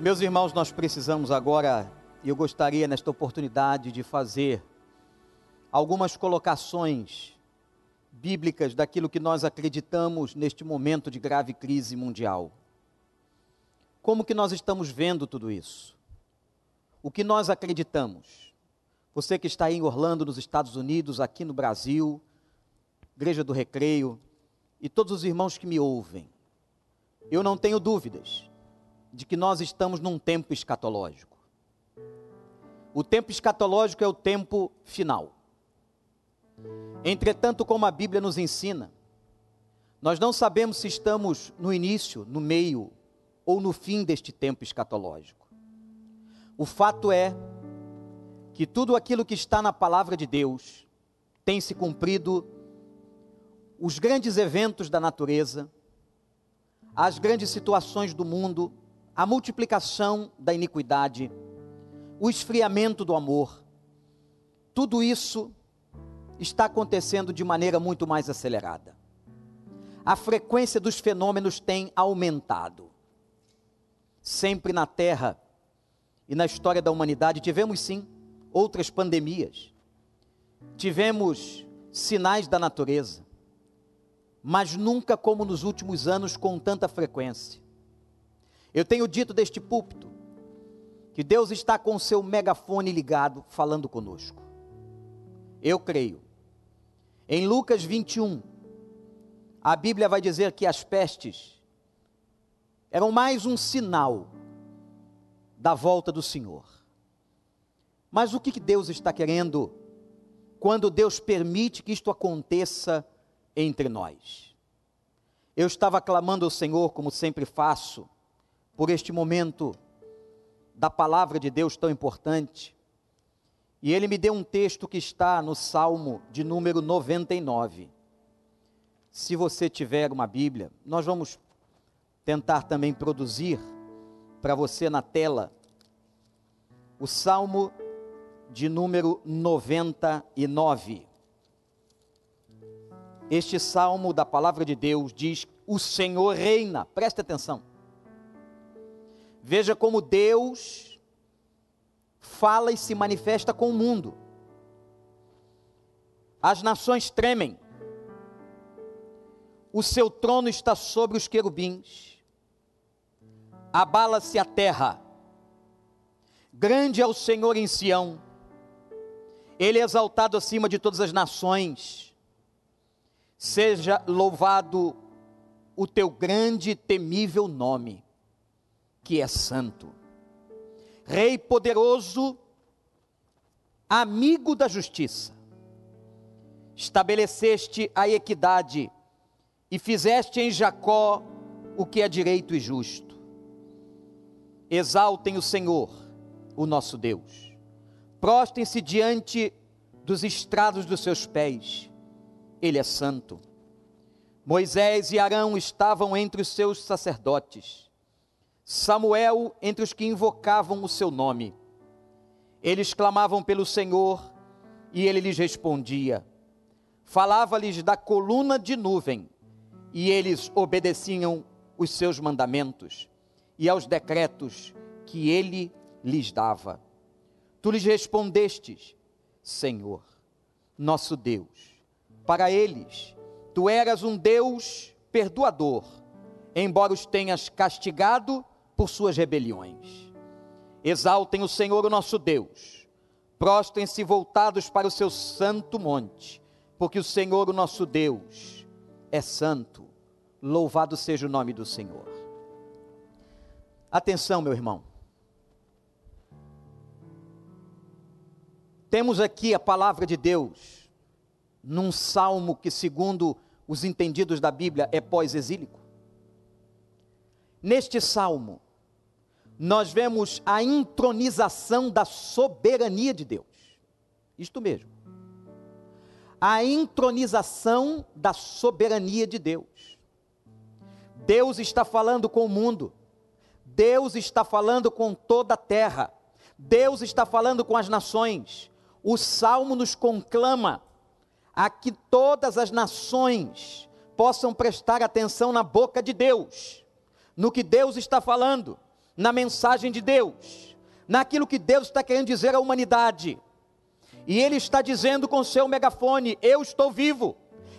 Meus irmãos, nós precisamos agora, e eu gostaria nesta oportunidade de fazer algumas colocações bíblicas daquilo que nós acreditamos neste momento de grave crise mundial. Como que nós estamos vendo tudo isso? O que nós acreditamos? Você que está em Orlando, nos Estados Unidos, aqui no Brasil, Igreja do Recreio, e todos os irmãos que me ouvem, eu não tenho dúvidas de que nós estamos num tempo escatológico. O tempo escatológico é o tempo final. Entretanto, como a Bíblia nos ensina, nós não sabemos se estamos no início, no meio ou no fim deste tempo escatológico. O fato é que tudo aquilo que está na palavra de Deus tem se cumprido, os grandes eventos da natureza, as grandes situações do mundo, a multiplicação da iniquidade, o esfriamento do amor, tudo isso está acontecendo de maneira muito mais acelerada. A frequência dos fenômenos tem aumentado. Sempre na Terra e na história da humanidade tivemos sim outras pandemias, tivemos sinais da natureza, mas nunca como nos últimos anos com tanta frequência. Eu tenho dito deste púlpito que Deus está com o seu megafone ligado falando conosco. Eu creio em Lucas 21, a Bíblia vai dizer que as pestes eram mais um sinal da volta do Senhor. Mas o que Deus está querendo quando Deus permite que isto aconteça entre nós? Eu estava clamando ao Senhor, como sempre faço, por este momento da palavra de Deus tão importante. E ele me deu um texto que está no Salmo de número 99. Se você tiver uma Bíblia, nós vamos tentar também produzir para você na tela o Salmo de número 99. Este salmo da palavra de Deus diz: O Senhor reina. Preste atenção. Veja como Deus fala e se manifesta com o mundo. As nações tremem. O seu trono está sobre os querubins. Abala-se a terra. Grande é o Senhor em Sião. Ele é exaltado acima de todas as nações. Seja louvado o teu grande e temível nome, que é santo. Rei poderoso, amigo da justiça. Estabeleceste a equidade e fizeste em Jacó o que é direito e justo. Exaltem o Senhor, o nosso Deus. Prostem-se diante dos estrados dos seus pés. Ele é santo. Moisés e Arão estavam entre os seus sacerdotes. Samuel entre os que invocavam o seu nome. Eles clamavam pelo Senhor e ele lhes respondia. Falava-lhes da coluna de nuvem e eles obedeciam os seus mandamentos e aos decretos que ele lhes dava. Tu lhes respondestes, Senhor, nosso Deus. Para eles, tu eras um Deus perdoador, embora os tenhas castigado por suas rebeliões. Exaltem o Senhor, o nosso Deus. Prostrem-se voltados para o seu santo monte, porque o Senhor, o nosso Deus, é santo. Louvado seja o nome do Senhor. Atenção, meu irmão. Temos aqui a palavra de Deus num salmo que, segundo os entendidos da Bíblia, é pós-exílico. Neste salmo, nós vemos a intronização da soberania de Deus. Isto mesmo. A intronização da soberania de Deus. Deus está falando com o mundo. Deus está falando com toda a terra. Deus está falando com as nações. O salmo nos conclama a que todas as nações possam prestar atenção na boca de Deus, no que Deus está falando na mensagem de Deus, naquilo que Deus está querendo dizer à humanidade. E Ele está dizendo com seu megafone: Eu estou vivo.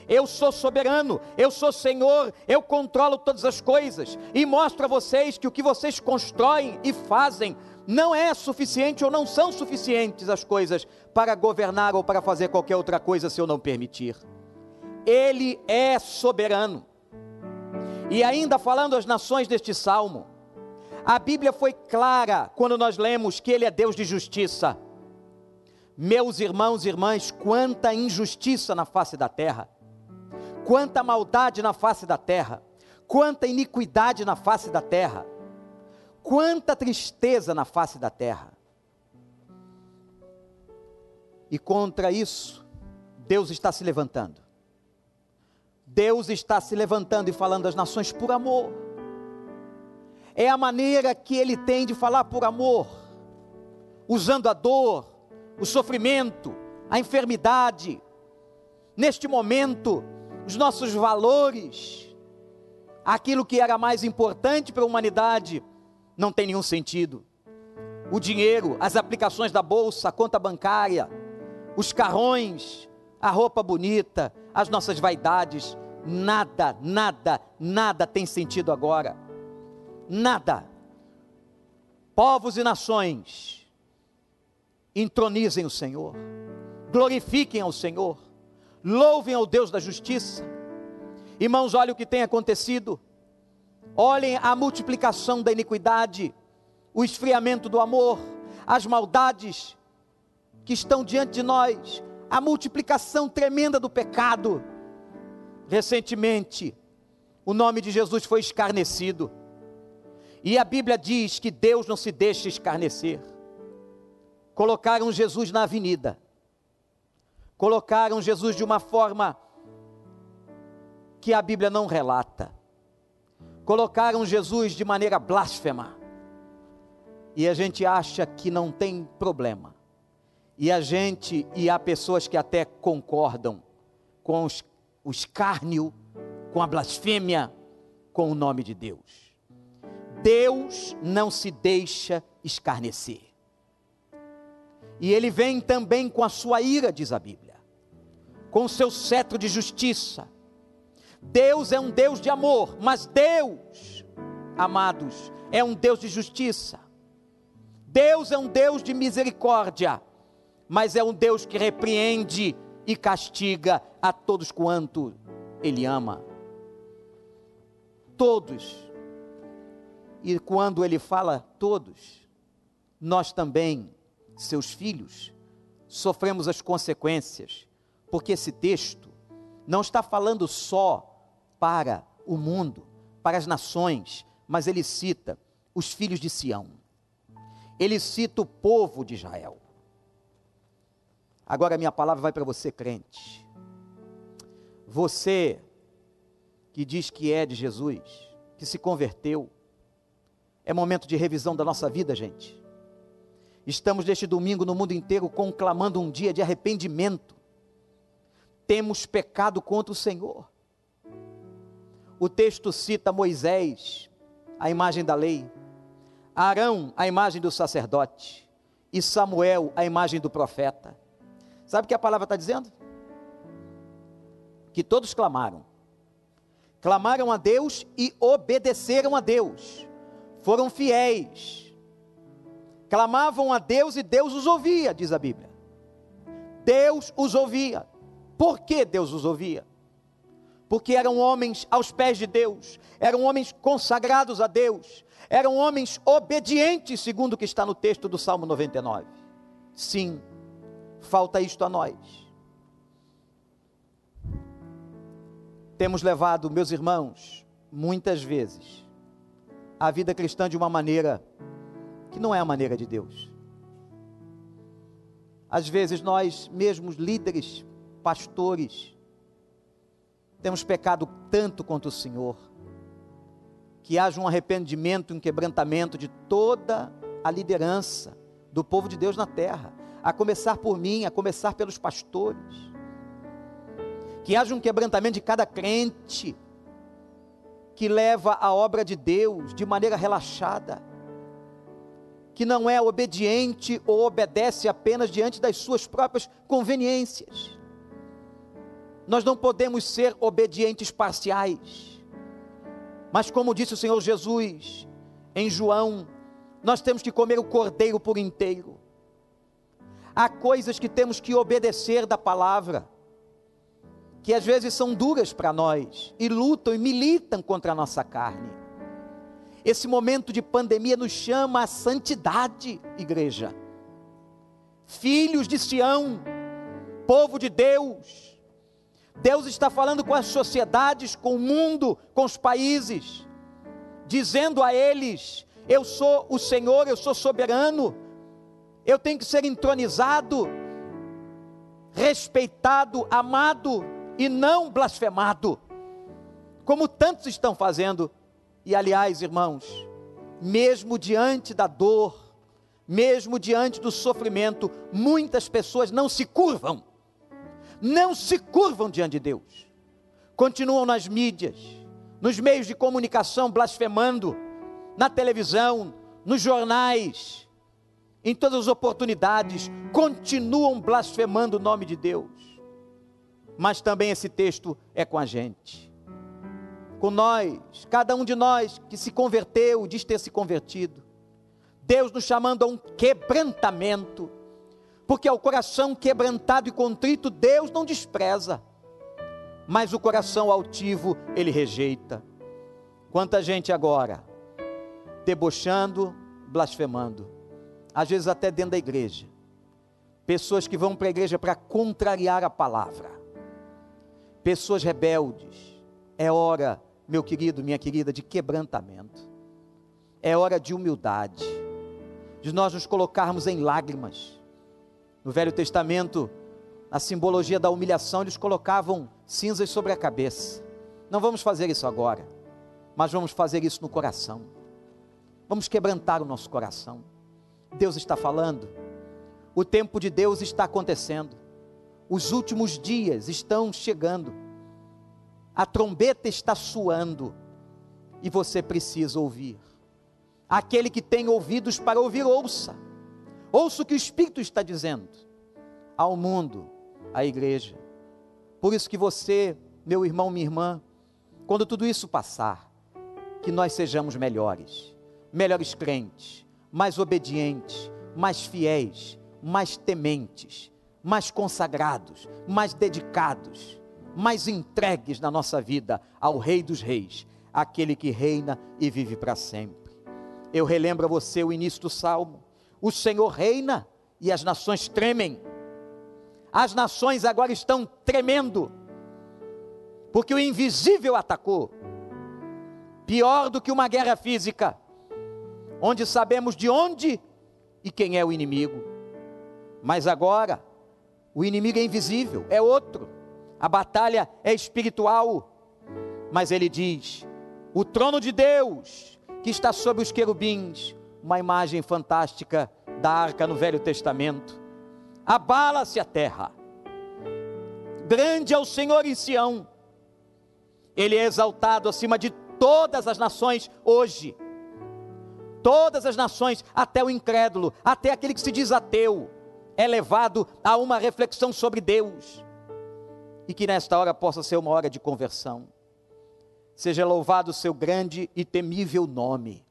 Eu sou soberano, eu sou Senhor, eu controlo todas as coisas e mostro a vocês que o que vocês constroem e fazem não é suficiente ou não são suficientes as coisas para governar ou para fazer qualquer outra coisa se eu não permitir. Ele é soberano. E ainda falando às nações deste salmo, a Bíblia foi clara quando nós lemos que Ele é Deus de justiça. Meus irmãos e irmãs, quanta injustiça na face da terra, quanta maldade na face da terra, quanta iniquidade na face da terra, quanta tristeza na face da terra. E contra isso, Deus está se levantando. Deus está se levantando e falando às nações por amor. É a maneira que ele tem de falar por amor, usando a dor, o sofrimento, a enfermidade. Neste momento, os nossos valores, aquilo que era mais importante para a humanidade, não tem nenhum sentido. O dinheiro, as aplicações da bolsa, a conta bancária, os carrões, a roupa bonita, as nossas vaidades, nada, nada, nada tem sentido agora. Nada. Povos e nações, entronizem o Senhor, glorifiquem ao Senhor, louvem ao Deus da justiça. Irmãos, olhem o que tem acontecido. Olhem a multiplicação da iniquidade, o esfriamento do amor, as maldades que estão diante de nós, a multiplicação tremenda do pecado. Recentemente, o nome de Jesus foi escarnecido. E a Bíblia diz que Deus não se deixa escarnecer. Colocaram Jesus na avenida. Colocaram Jesus de uma forma que a Bíblia não relata colocaram Jesus de maneira blasfema. E a gente acha que não tem problema. E a gente, e há pessoas que até concordam com os, o escárnio, com a blasfêmia, com o nome de Deus. Deus não se deixa escarnecer. E ele vem também com a sua ira, diz a Bíblia, com o seu cetro de justiça Deus é um Deus de amor, mas Deus, amados, é um Deus de justiça. Deus é um Deus de misericórdia, mas é um Deus que repreende e castiga a todos quanto Ele ama. Todos. E quando Ele fala todos, nós também, seus filhos, sofremos as consequências, porque esse texto não está falando só para o mundo, para as nações, mas ele cita os filhos de Sião. Ele cita o povo de Israel. Agora minha palavra vai para você, crente. Você que diz que é de Jesus, que se converteu. É momento de revisão da nossa vida, gente. Estamos neste domingo no mundo inteiro conclamando um dia de arrependimento. Temos pecado contra o Senhor. O texto cita Moisés, a imagem da lei, Arão, a imagem do sacerdote, e Samuel, a imagem do profeta. Sabe o que a palavra está dizendo? Que todos clamaram. Clamaram a Deus e obedeceram a Deus. Foram fiéis. Clamavam a Deus e Deus os ouvia, diz a Bíblia. Deus os ouvia. Por que Deus os ouvia? porque eram homens aos pés de Deus, eram homens consagrados a Deus, eram homens obedientes, segundo o que está no texto do Salmo 99. Sim, falta isto a nós. Temos levado, meus irmãos, muitas vezes, a vida cristã de uma maneira que não é a maneira de Deus. Às vezes nós mesmos líderes, pastores, temos pecado tanto contra o Senhor, que haja um arrependimento, um quebrantamento de toda a liderança do povo de Deus na terra, a começar por mim, a começar pelos pastores. Que haja um quebrantamento de cada crente que leva a obra de Deus de maneira relaxada. que não é obediente ou obedece apenas diante das suas próprias conveniências. Nós não podemos ser obedientes parciais. Mas, como disse o Senhor Jesus em João, nós temos que comer o cordeiro por inteiro. Há coisas que temos que obedecer da palavra, que às vezes são duras para nós e lutam e militam contra a nossa carne. Esse momento de pandemia nos chama à santidade, igreja. Filhos de Sião, povo de Deus. Deus está falando com as sociedades, com o mundo, com os países, dizendo a eles: Eu sou o Senhor, eu sou soberano, eu tenho que ser entronizado, respeitado, amado e não blasfemado, como tantos estão fazendo e aliás, irmãos, mesmo diante da dor, mesmo diante do sofrimento, muitas pessoas não se curvam, não se curvam diante de Deus, continuam nas mídias, nos meios de comunicação blasfemando, na televisão, nos jornais, em todas as oportunidades, continuam blasfemando o nome de Deus. Mas também esse texto é com a gente. Com nós, cada um de nós que se converteu, diz ter se convertido. Deus nos chamando a um quebrantamento, porque ao coração quebrantado e contrito, Deus não despreza, mas o coração altivo, Ele rejeita. Quanta gente agora, debochando, blasfemando, às vezes até dentro da igreja, pessoas que vão para a igreja para contrariar a palavra, pessoas rebeldes, é hora meu querido, minha querida, de quebrantamento. É hora de humildade, de nós nos colocarmos em lágrimas. No Velho Testamento, na simbologia da humilhação, eles colocavam cinzas sobre a cabeça. Não vamos fazer isso agora, mas vamos fazer isso no coração. Vamos quebrantar o nosso coração. Deus está falando, o tempo de Deus está acontecendo, os últimos dias estão chegando a trombeta está soando e você precisa ouvir. Aquele que tem ouvidos para ouvir, ouça. Ouça o que o Espírito está dizendo ao mundo, à igreja. Por isso que você, meu irmão, minha irmã, quando tudo isso passar, que nós sejamos melhores, melhores crentes, mais obedientes, mais fiéis, mais tementes, mais consagrados, mais dedicados mais entregues na nossa vida ao Rei dos Reis, aquele que reina e vive para sempre. Eu relembro a você o início do salmo: o Senhor reina e as nações tremem. As nações agora estão tremendo, porque o invisível atacou. Pior do que uma guerra física, onde sabemos de onde e quem é o inimigo. Mas agora, o inimigo é invisível, é outro. A batalha é espiritual, mas ele diz: o trono de Deus, que está sobre os querubins, uma imagem fantástica da arca no Velho Testamento, abala-se a terra, grande é o Senhor em Sião, ele é exaltado acima de todas as nações hoje. Todas as nações, até o incrédulo, até aquele que se diz ateu, é levado a uma reflexão sobre Deus e que nesta hora possa ser uma hora de conversão. Seja louvado o seu grande e temível nome.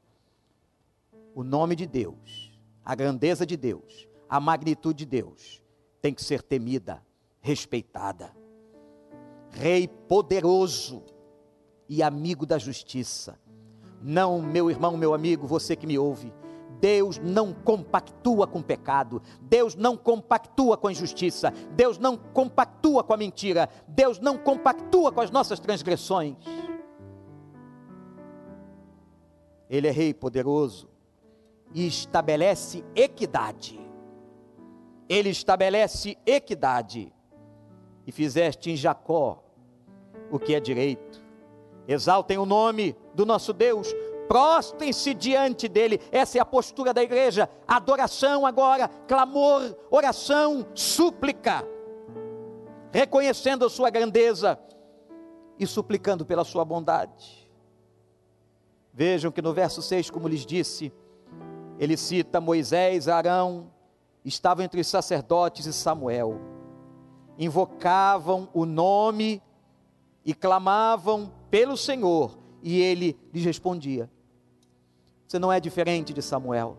O nome de Deus, a grandeza de Deus, a magnitude de Deus tem que ser temida, respeitada. Rei poderoso e amigo da justiça. Não, meu irmão, meu amigo, você que me ouve, Deus não compactua com pecado, Deus não compactua com a injustiça, Deus não compactua com a mentira, Deus não compactua com as nossas transgressões. Ele é rei poderoso e estabelece equidade. Ele estabelece equidade. E fizeste em Jacó o que é direito. Exaltem o nome do nosso Deus, prostrem-se diante dele. Essa é a postura da igreja. Adoração agora, clamor, oração, súplica, reconhecendo a sua grandeza e suplicando pela sua bondade. Vejam que no verso 6, como lhes disse, Ele cita Moisés, Arão, estavam entre os sacerdotes e Samuel. Invocavam o nome e clamavam pelo Senhor, e ele lhes respondia. Você não é diferente de Samuel.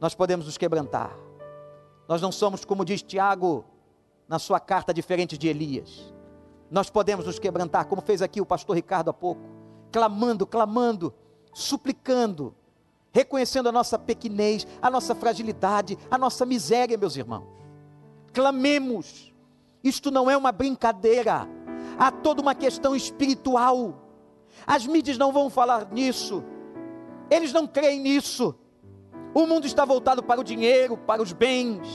Nós podemos nos quebrantar. Nós não somos, como diz Tiago na sua carta, diferentes de Elias. Nós podemos nos quebrantar, como fez aqui o pastor Ricardo há pouco, clamando, clamando, suplicando, reconhecendo a nossa pequenez, a nossa fragilidade, a nossa miséria, meus irmãos. Clamemos. Isto não é uma brincadeira. Há toda uma questão espiritual. As mídias não vão falar nisso. Eles não creem nisso. O mundo está voltado para o dinheiro, para os bens.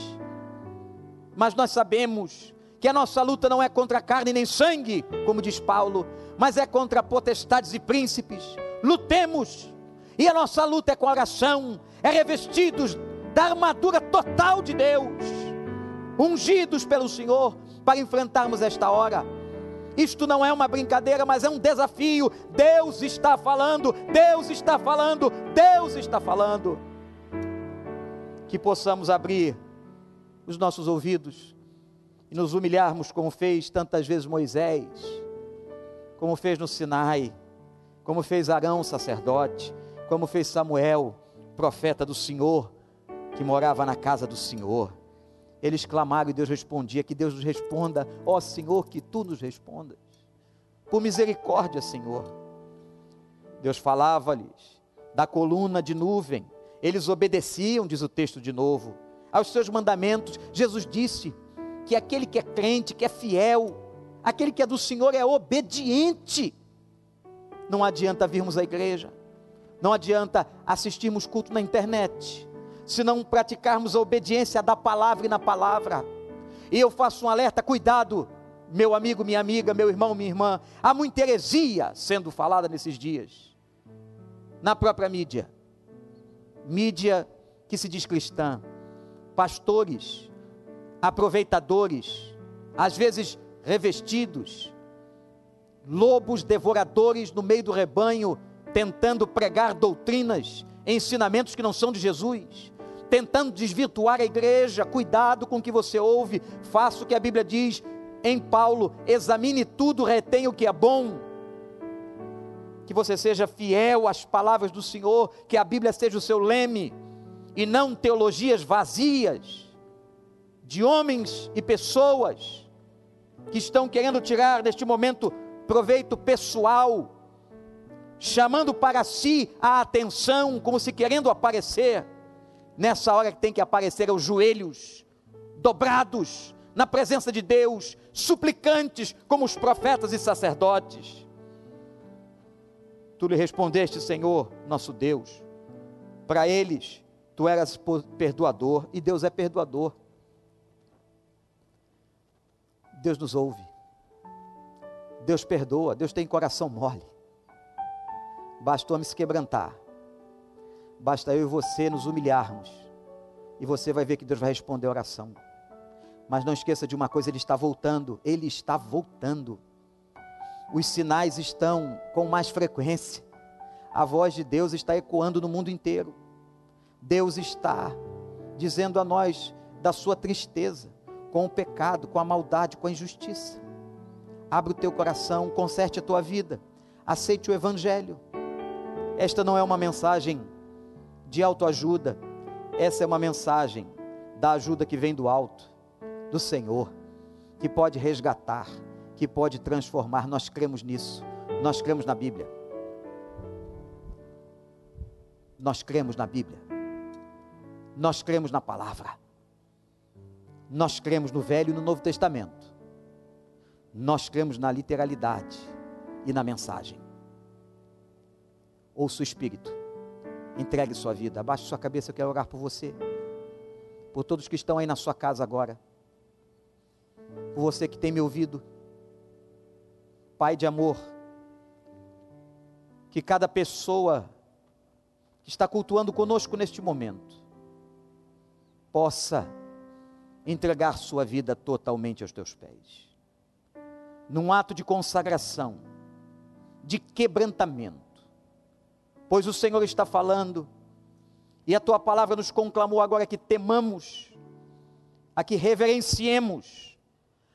Mas nós sabemos que a nossa luta não é contra carne nem sangue, como diz Paulo, mas é contra potestades e príncipes. Lutemos, e a nossa luta é com oração, é revestidos da armadura total de Deus, ungidos pelo Senhor para enfrentarmos esta hora. Isto não é uma brincadeira, mas é um desafio. Deus está falando, Deus está falando, Deus está falando. Que possamos abrir os nossos ouvidos e nos humilharmos como fez tantas vezes Moisés, como fez no Sinai, como fez Arão, sacerdote, como fez Samuel, profeta do Senhor, que morava na casa do Senhor. Eles clamaram e Deus respondia: Que Deus nos responda, ó Senhor, que tu nos respondas. Por misericórdia, Senhor. Deus falava-lhes da coluna de nuvem, eles obedeciam, diz o texto de novo, aos seus mandamentos. Jesus disse que aquele que é crente, que é fiel, aquele que é do Senhor é obediente. Não adianta virmos à igreja, não adianta assistirmos culto na internet, se não praticarmos a obediência da palavra e na palavra. E eu faço um alerta: cuidado, meu amigo, minha amiga, meu irmão, minha irmã. Há muita heresia sendo falada nesses dias, na própria mídia. Mídia que se diz cristã, pastores, aproveitadores, às vezes revestidos, lobos devoradores no meio do rebanho, tentando pregar doutrinas, ensinamentos que não são de Jesus tentando desvirtuar a igreja. Cuidado com o que você ouve, faça o que a Bíblia diz em Paulo: examine tudo, retém o que é bom. Que você seja fiel às palavras do Senhor, que a Bíblia seja o seu leme, e não teologias vazias de homens e pessoas que estão querendo tirar neste momento proveito pessoal, chamando para si a atenção, como se querendo aparecer Nessa hora que tem que aparecer os joelhos dobrados na presença de Deus, suplicantes como os profetas e sacerdotes. Tu lhe respondeste, Senhor, nosso Deus. Para eles, tu eras perdoador e Deus é perdoador. Deus nos ouve. Deus perdoa, Deus tem coração mole. Bastou me se quebrantar Basta eu e você nos humilharmos. E você vai ver que Deus vai responder a oração. Mas não esqueça de uma coisa: Ele está voltando. Ele está voltando. Os sinais estão com mais frequência. A voz de Deus está ecoando no mundo inteiro. Deus está dizendo a nós da sua tristeza com o pecado, com a maldade, com a injustiça. Abre o teu coração, conserte a tua vida, aceite o Evangelho. Esta não é uma mensagem de autoajuda. Essa é uma mensagem da ajuda que vem do alto, do Senhor, que pode resgatar, que pode transformar. Nós cremos nisso. Nós cremos na Bíblia. Nós cremos na Bíblia. Nós cremos na palavra. Nós cremos no Velho e no Novo Testamento. Nós cremos na literalidade e na mensagem. Ouça o Espírito Entregue sua vida. Abaixe sua cabeça, eu quero orar por você. Por todos que estão aí na sua casa agora. Por você que tem me ouvido. Pai de amor. Que cada pessoa que está cultuando conosco neste momento possa entregar sua vida totalmente aos teus pés. Num ato de consagração, de quebrantamento pois o Senhor está falando E a tua palavra nos conclamou agora que temamos, a que reverenciemos,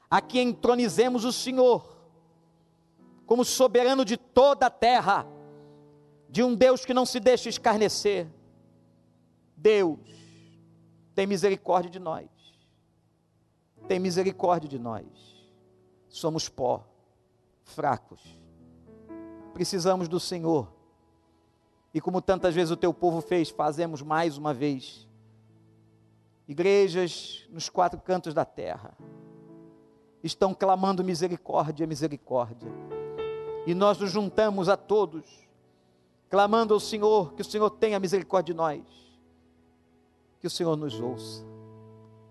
a que entronizemos o Senhor como soberano de toda a terra, de um Deus que não se deixa escarnecer. Deus, tem misericórdia de nós. Tem misericórdia de nós. Somos pó, fracos. Precisamos do Senhor. E como tantas vezes o teu povo fez, fazemos mais uma vez. Igrejas nos quatro cantos da terra estão clamando misericórdia, misericórdia e nós nos juntamos a todos, clamando ao Senhor, que o Senhor tenha misericórdia de nós, que o Senhor nos ouça,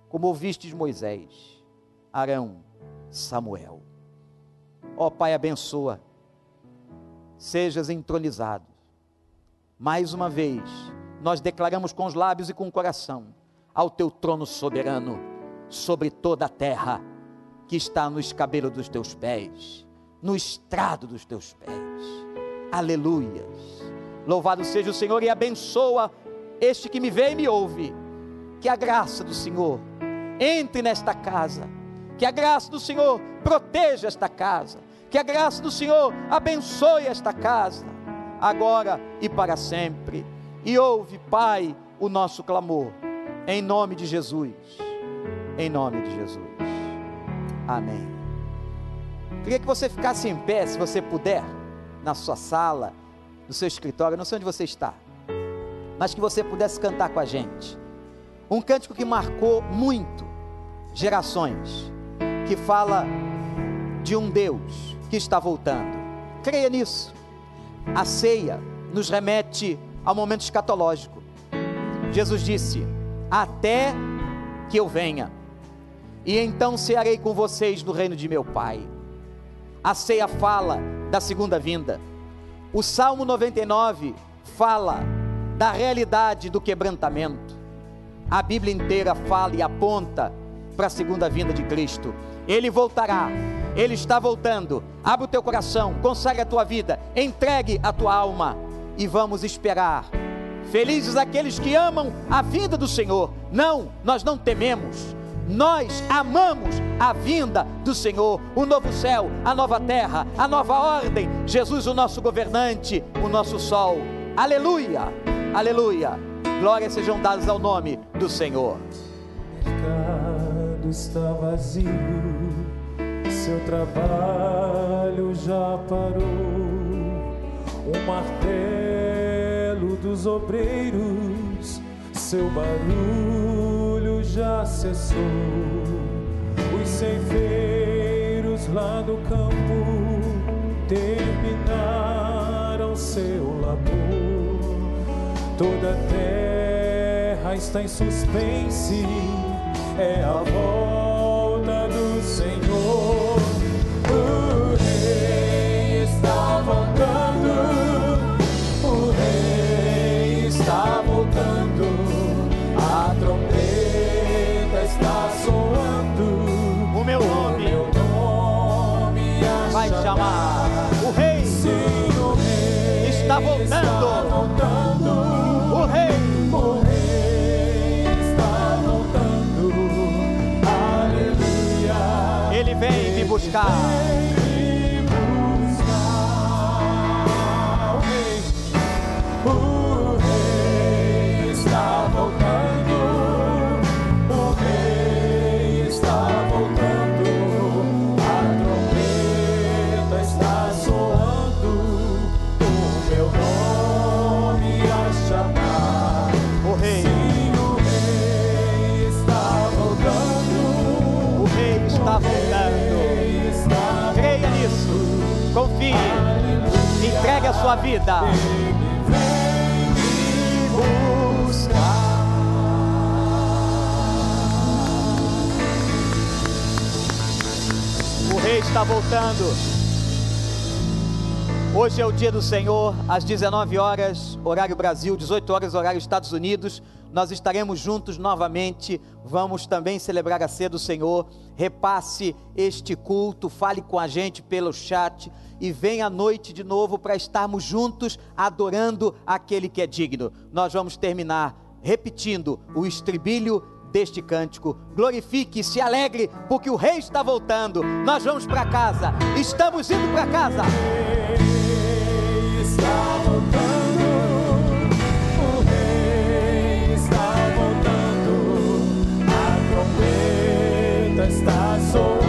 como ouvistes Moisés, Arão, Samuel. Ó Pai, abençoa, sejas entronizado. Mais uma vez, nós declaramos com os lábios e com o coração ao teu trono soberano sobre toda a terra que está no escabelo dos teus pés no estrado dos teus pés. Aleluias. Louvado seja o Senhor e abençoa este que me vê e me ouve. Que a graça do Senhor entre nesta casa. Que a graça do Senhor proteja esta casa. Que a graça do Senhor abençoe esta casa, agora e para sempre. E ouve, Pai, o nosso clamor. Em nome de Jesus. Em nome de Jesus. Amém. Queria que você ficasse em pé, se você puder, na sua sala, no seu escritório, não sei onde você está, mas que você pudesse cantar com a gente. Um cântico que marcou muito gerações, que fala de um Deus que está voltando. Creia nisso. A ceia nos remete ao momento escatológico. Jesus disse: Até que eu venha, e então cearei com vocês no reino de meu Pai. A ceia fala da segunda vinda. O Salmo 99 fala da realidade do quebrantamento. A Bíblia inteira fala e aponta para a segunda vinda de Cristo. Ele voltará, ele está voltando. Abre o teu coração, consagre a tua vida, entregue a tua alma e vamos esperar. Felizes aqueles que amam a vinda do Senhor. Não, nós não tememos nós amamos a vinda do Senhor, o novo céu, a nova terra, a nova ordem. Jesus, o nosso governante, o nosso sol. Aleluia, aleluia. Glórias sejam dadas ao nome do Senhor. Está vazio, seu trabalho já parou. O martelo dos obreiros, seu barulho já cessou. Os ceifeiros lá do campo terminaram seu labor. Toda a terra está em suspense, é a volta do Senhor. Vem a sua vida. O rei está voltando. Hoje é o dia do Senhor, às 19 horas, horário Brasil, 18 horas, horário Estados Unidos. Nós estaremos juntos novamente. Vamos também celebrar a ceia do Senhor. Repasse este culto, fale com a gente pelo chat e vem à noite de novo para estarmos juntos adorando aquele que é digno. Nós vamos terminar repetindo o estribilho deste cântico. Glorifique, se alegre, porque o rei está voltando. Nós vamos para casa. Estamos indo para casa. That's all.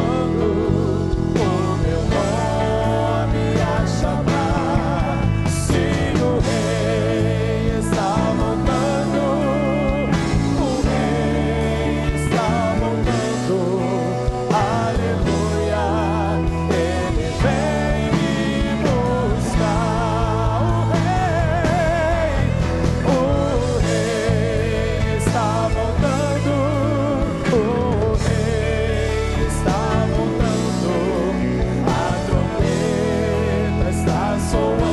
soul.